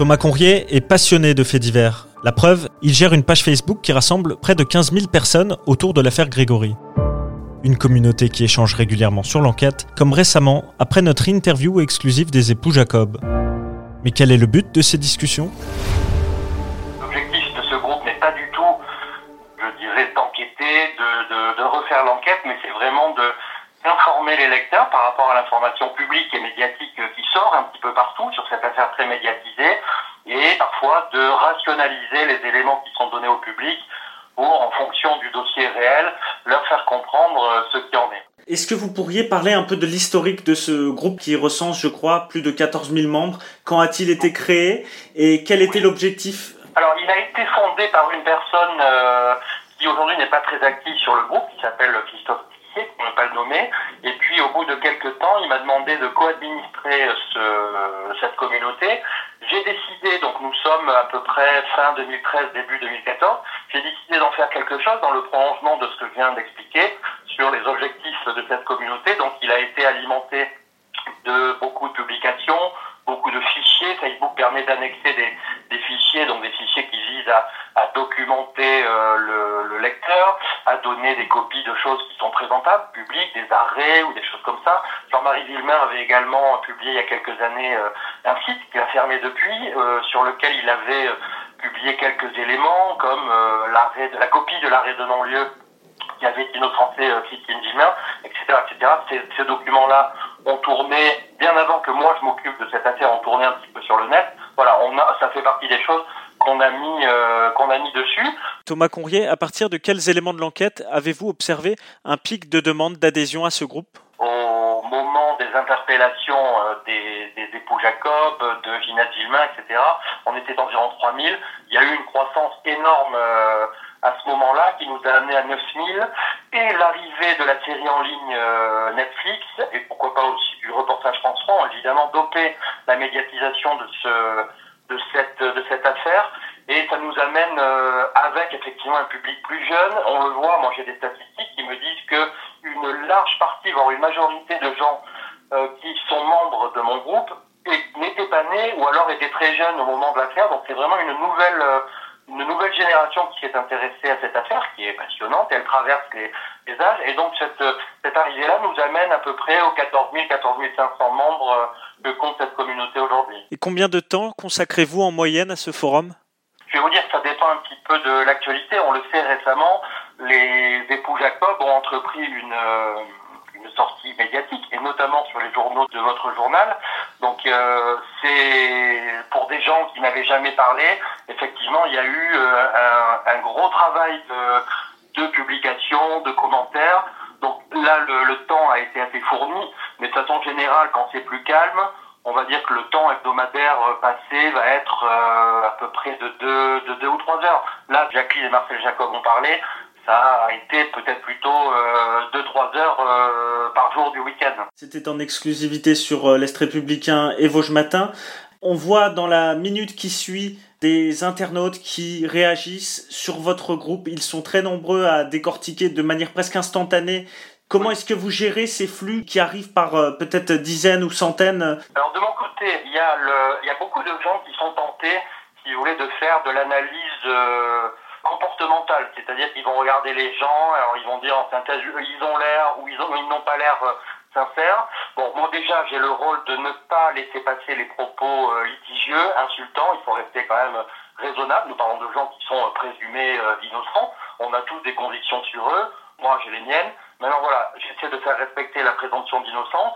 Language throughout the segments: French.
Thomas Conrier est passionné de faits divers. La preuve, il gère une page Facebook qui rassemble près de 15 000 personnes autour de l'affaire Grégory. Une communauté qui échange régulièrement sur l'enquête, comme récemment après notre interview exclusive des époux Jacob. Mais quel est le but de ces discussions? L'objectif de ce groupe n'est pas du tout, je dirais, d'enquêter, de, refaire l'enquête, mais c'est vraiment de d'informer les lecteurs par rapport à l'information publique et médiatique qui sort un petit peu partout sur cette affaire très médiatisée rationaliser les éléments qui sont donnés au public pour, en fonction du dossier réel, leur faire comprendre euh, ce qui en est. Est-ce que vous pourriez parler un peu de l'historique de ce groupe qui recense, je crois, plus de 14 000 membres? Quand a-t-il été créé? Et quel était l'objectif? Alors, il a été fondé par une personne euh, qui aujourd'hui n'est pas très active sur le groupe, qui s'appelle Christophe on ne pas le nommer. Et puis, au bout de quelques temps, il m'a demandé de co-administrer ce, cette communauté. J'ai décidé, donc nous sommes à peu près fin 2013, début 2014, j'ai décidé d'en faire quelque chose dans le prolongement de ce que je viens d'expliquer sur les objectifs de cette communauté. Donc, il a été alimenté de beaucoup de publications, beaucoup de fichiers. Facebook permet d'annexer des, fichiers, donc des fichiers qui visent à, documenter euh, le, le, lecteur, à donner des copies de choses qui sont présentables, publiques, des arrêts ou des choses comme ça. Jean-Marie Villemin avait également publié il y a quelques années euh, un site qu'il a fermé depuis, euh, sur lequel il avait euh, publié quelques éléments comme euh, l'arrêt de la copie de l'arrêt de non-lieu qui avait innocenté Christine Villemin, etc., etc. Ces, ces documents-là ont tourné bien avant que moi je m'occupe de cette affaire, ont tourné un petit peu sur le net. Voilà, on a, ça fait partie des choses qu'on a mis euh, qu'on a mis dessus. Thomas Conrier, à partir de quels éléments de l'enquête avez-vous observé un pic de demande d'adhésion à ce groupe? Moment des interpellations euh, des, des époux Jacob, de Ginette Villemin, etc., on était d'environ 3000. Il y a eu une croissance énorme euh, à ce moment-là qui nous a amené à 9000 et l'arrivée de la série en ligne euh, Netflix et pourquoi pas aussi du reportage France 3 ont évidemment dopé la médiatisation de ce de cette de cette affaire et ça nous amène euh, avec effectivement un public plus jeune. On le voit, moi j'ai des statistiques qui me disent que une large partie, voire une majorité de gens euh, qui sont membres de mon groupe n'étaient pas nés ou alors étaient très jeunes au moment de l'affaire. Donc c'est vraiment une nouvelle euh, une nouvelle génération qui s'est intéressée à cette affaire, qui est passionnante, elle traverse les, les âges, et donc cette, cette arrivée-là nous amène à peu près aux 14 000, 14 500 membres euh, que compte cette communauté aujourd'hui. Et combien de temps consacrez-vous en moyenne à ce forum? Je vais vous dire, ça dépend un petit peu de l'actualité. On le sait récemment, les époux Jacob ont entrepris une... Euh, une sortie médiatique et notamment sur les journaux de votre journal. Donc euh, c'est pour des gens qui n'avaient jamais parlé, effectivement il y a eu euh, un, un, gros travail de, de, publication, de commentaires. Donc là le, le, temps a été assez fourni, mais de façon générale quand c'est plus calme, on va dire que le temps hebdomadaire passé va être euh, à peu près de deux, de deux ou trois heures. Là, Jacqueline et Marcel Jacob ont parlé, ça a été peut-être plutôt 2-3 euh, heures euh, par jour du week-end. C'était en exclusivité sur euh, l'Est républicain et Vosges Matin. On voit dans la minute qui suit des internautes qui réagissent sur votre groupe. Ils sont très nombreux à décortiquer de manière presque instantanée. Comment est-ce que vous gérez ces flux qui arrivent par euh, peut-être dizaines ou centaines Alors de mon côté, il y, a le, il y a beaucoup de gens qui sont tentés, si vous voulez, de faire de l'analyse... Euh comportementale, c'est-à-dire qu'ils vont regarder les gens, alors ils vont dire en synthèse ils ont l'air ou ils ont ils n'ont pas l'air euh, sincères. Bon, moi déjà j'ai le rôle de ne pas laisser passer les propos euh, litigieux, insultants. Il faut rester quand même raisonnable. Nous parlons de gens qui sont euh, présumés euh, innocents. On a tous des convictions sur eux. Moi j'ai les miennes. Maintenant voilà, j'essaie de faire respecter la présomption d'innocence.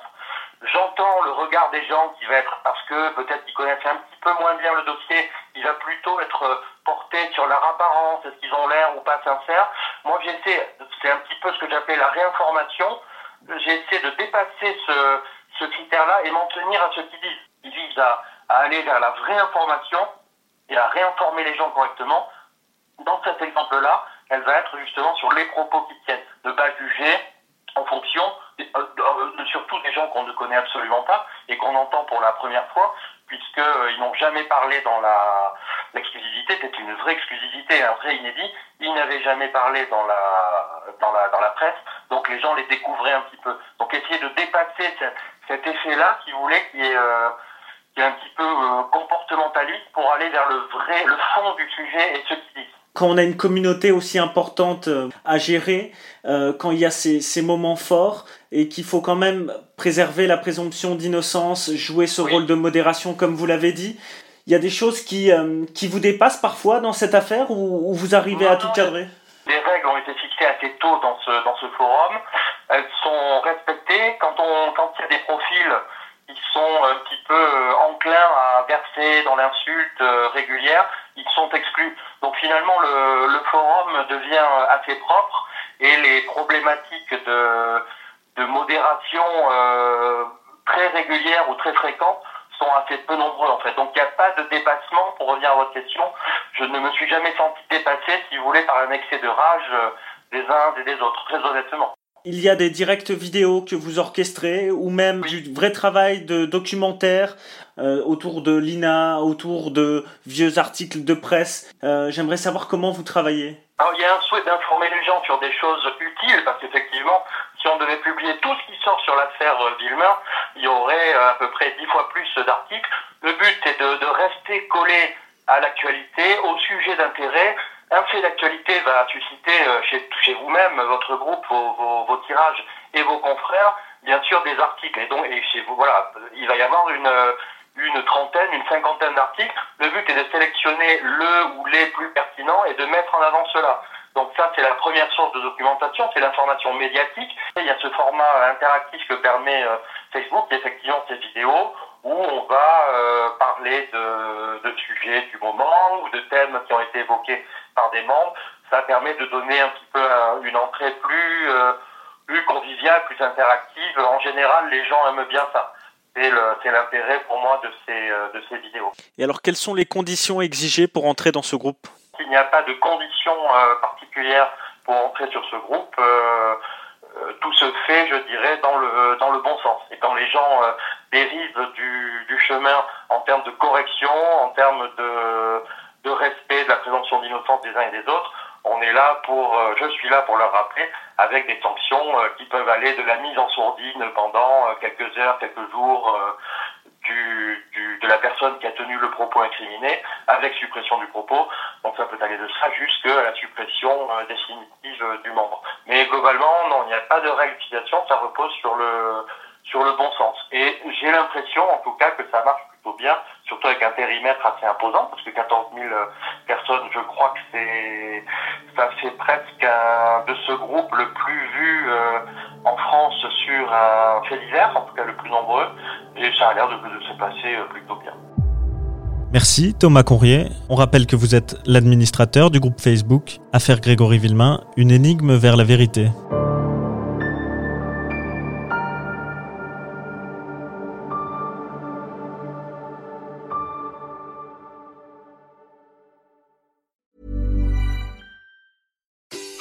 J'entends le regard des gens qui va être, parce que peut-être qu'ils connaissent un petit peu moins bien le dossier, il va plutôt être porté sur leur apparence, est-ce qu'ils ont l'air ou pas sincères. Moi j'essaie, c'est un petit peu ce que j'appelle la réinformation, j'ai essayé de dépasser ce, critère-là et m'en tenir à ce qu'ils disent. Ils visent à aller vers la vraie information et à réinformer les gens correctement. Dans cet exemple-là, elle va être justement sur les propos qui tiennent. Ne pas juger en fonction, euh, euh, surtout des gens qu'on ne connaît absolument pas et qu'on entend pour la première fois, puisqu'ils euh, n'ont jamais parlé dans la l'exclusivité, c'est une vraie exclusivité, un vrai inédit. Ils n'avaient jamais parlé dans la, dans la, dans la presse, donc les gens les découvraient un petit peu. Donc essayer de dépasser cet effet-là, si vous voulez, qui est, qui est un petit peu comportementaliste pour aller vers le vrai, le fond du sujet et ce qui quand on a une communauté aussi importante euh, à gérer, euh, quand il y a ces, ces moments forts et qu'il faut quand même préserver la présomption d'innocence, jouer ce rôle de modération comme vous l'avez dit, il y a des choses qui, euh, qui vous dépassent parfois dans cette affaire ou, vous arrivez à tout cadrer? Les règles ont été fixées assez tôt dans ce, dans ce forum. Elles sont respectées. Quand, on, quand il y a des profils qui sont un petit peu enclins à verser dans l'insulte régulière, ils sont exclus. Donc finalement, le, forum devient assez propre et les problématiques de, de modération euh, très régulières ou très fréquentes sont assez peu nombreux en fait. Donc il n'y a pas de dépassement, pour revenir à votre question, je ne me suis jamais senti dépassé, si vous voulez, par un excès de rage euh, des uns et des autres, très honnêtement. Il y a des directs vidéo que vous orchestrez ou même du vrai travail de documentaire euh, autour de l'INA, autour de vieux articles de presse. Euh, J'aimerais savoir comment vous travaillez. Alors, il y a un souhait d'informer les gens sur des choses utiles parce qu'effectivement, si on devait publier tout ce qui sort sur l'affaire Villemin, il y aurait euh, à peu près dix fois plus d'articles. Le but est de, de rester collé à l'actualité, au sujet d'intérêt, un fait d'actualité va susciter euh, chez, vous-même, votre groupe, vos, tirages et vos confrères, bien sûr des articles. Et donc, et chez vous, voilà, il va y avoir une, une trentaine, une cinquantaine d'articles. Le but est de sélectionner le ou les plus pertinents et de mettre en avant cela. Donc ça, c'est la première source de documentation, c'est l'information médiatique. il y a ce format interactif que permet euh, Facebook, effectivement ces vidéos, où on va euh, parler de, ou de thèmes qui ont été évoqués par des membres. Ça permet de donner un petit peu une entrée plus, euh, plus conviviale, plus interactive. En général, les gens aiment bien ça. C'est l'intérêt pour moi de ces, euh, de ces vidéos. Et alors, quelles sont les conditions exigées pour entrer dans ce groupe? Il n'y a pas de conditions euh, particulières pour entrer sur ce groupe. Euh, tout se fait, je dirais, dans le, dans le bon sens. Et quand les gens dérivent du, du chemin en termes de correction, en termes de, respect de la présomption d'innocence des uns et des autres, on est là pour, je suis là pour leur rappeler avec des sanctions euh, qui peuvent aller de la mise en sourdine pendant euh, quelques heures, quelques jours euh, de la personne qui a tenu le propos incriminé, avec suppression du propos. Donc ça peut aller de ça jusqu'à la suppression définitive du membre. Mais globalement, non, il n'y a pas de règle d'utilisation, ça repose sur le sur le bon sens. Et j'ai l'impression, en tout cas, que ça marche plutôt bien, surtout avec un périmètre assez imposant, parce que 14 000 personnes, je crois que c'est ça fait presque un, de ce groupe le plus vu euh, en France sur un fait divers, en tout cas le plus nombreux, et ça a l'air de, de se passer euh, plutôt bien. Merci Thomas Conrier. On rappelle que vous êtes l'administrateur du groupe Facebook Affaire Grégory Villemain, une énigme vers la vérité.